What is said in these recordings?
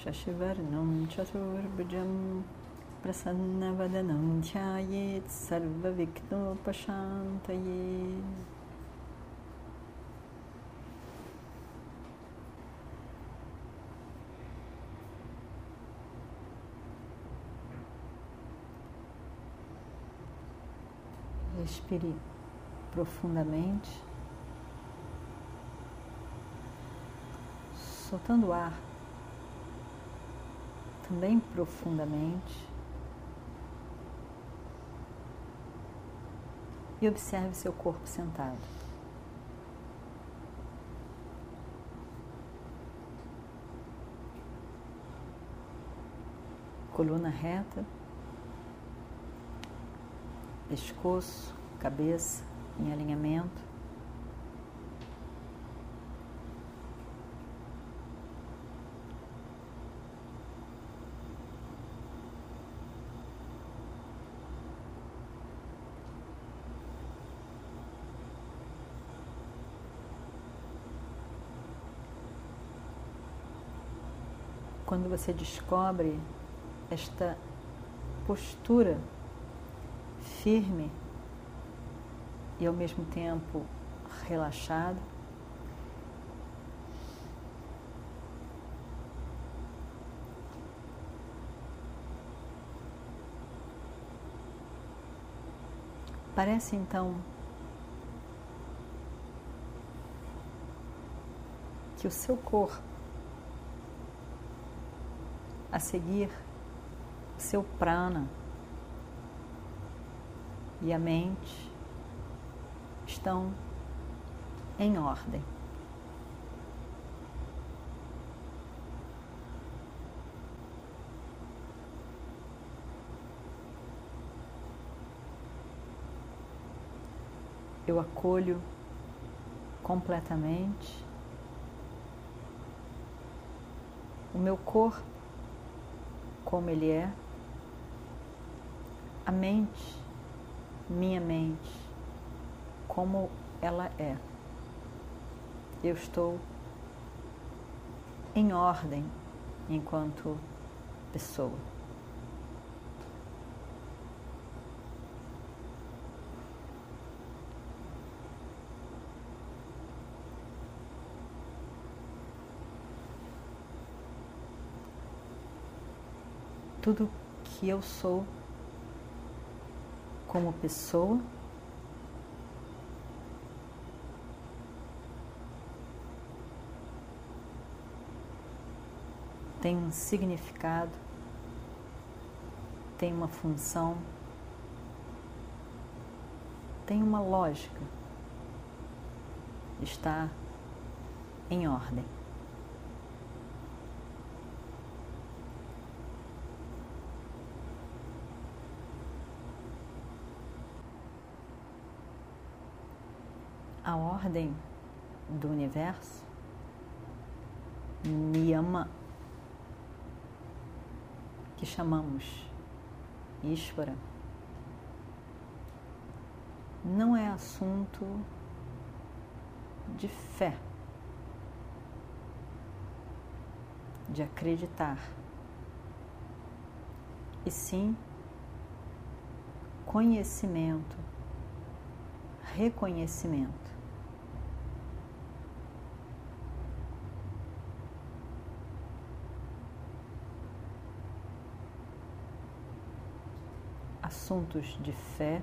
Shashivarnam Chaturbhujam Prasannavadanam Dhyayet Sarvaviknopashantaye Respire profundamente, soltando o ar também profundamente. E observe seu corpo sentado. Coluna reta pescoço, cabeça em alinhamento. Quando você descobre esta postura firme e ao mesmo tempo relaxado. Parece então que o seu corpo, a seguir, seu prana, e a mente estão em ordem. Eu acolho completamente o meu corpo como ele é, a mente minha mente como ela é. Eu estou em ordem enquanto pessoa. Tudo que eu sou como pessoa. Tem um significado, tem uma função, tem uma lógica, está em ordem. A ordem do universo, Niyama, que chamamos Ishvara, não é assunto de fé, de acreditar, e sim conhecimento, reconhecimento. Assuntos de fé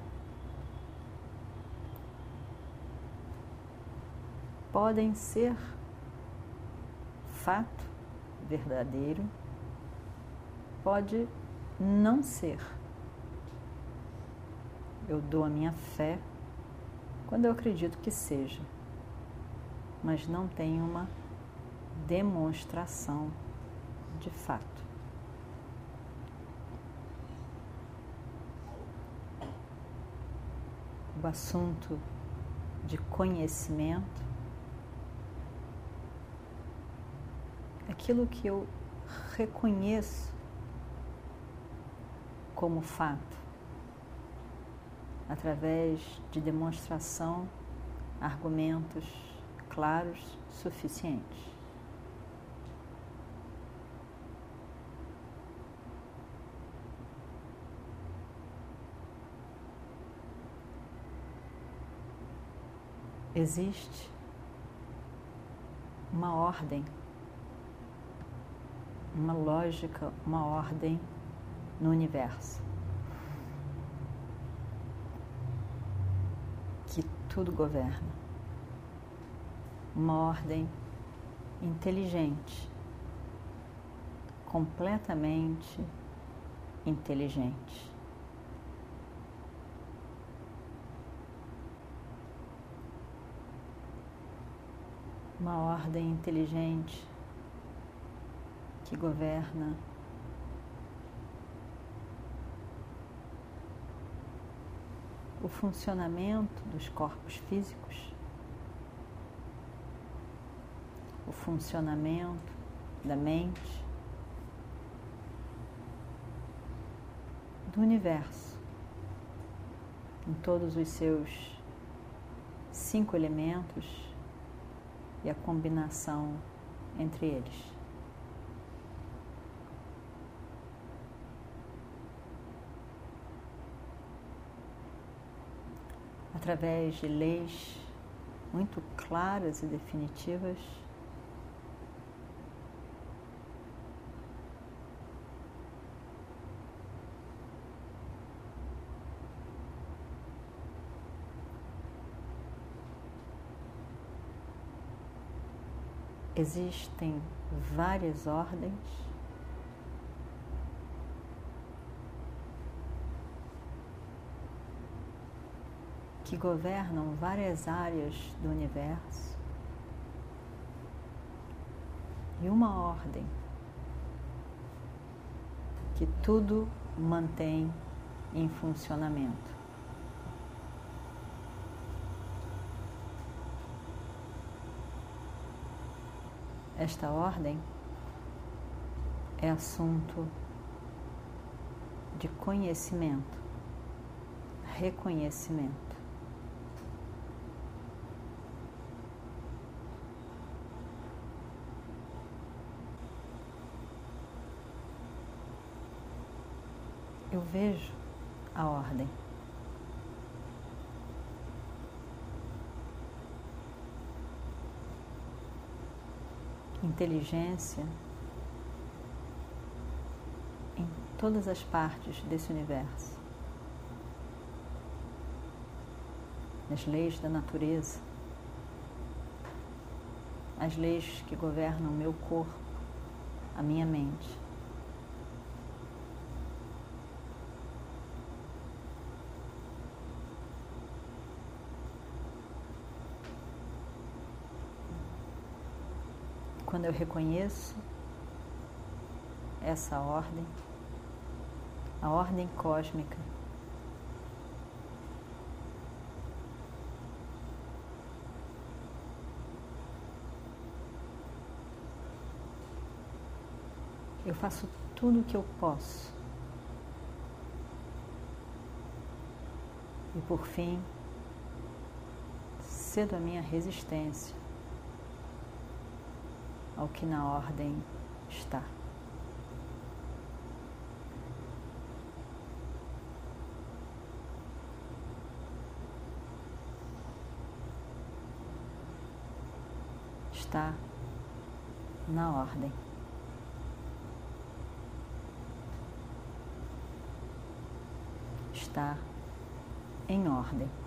podem ser fato verdadeiro, pode não ser. Eu dou a minha fé quando eu acredito que seja, mas não tem uma demonstração de fato. O assunto de conhecimento, aquilo que eu reconheço como fato, através de demonstração, argumentos claros suficientes. Existe uma ordem, uma lógica, uma ordem no universo. Que tudo governa. Uma ordem inteligente, completamente inteligente. Uma ordem inteligente que governa. O funcionamento dos corpos físicos, o funcionamento da mente, do universo, em todos os seus cinco elementos e a combinação entre eles. através de leis muito claras e definitivas. Existem várias ordens que governam várias áreas do universo e uma ordem que tudo mantém em funcionamento. Esta ordem é assunto de conhecimento, reconhecimento. eu vejo a ordem. Inteligência em todas as partes desse universo. As leis da natureza, as leis que governam o meu corpo, a minha mente. Quando eu reconheço essa ordem, a ordem cósmica, eu faço tudo o que eu posso. E por fim, cedo a minha resistência ao que na ordem está. Está na ordem. Está em ordem.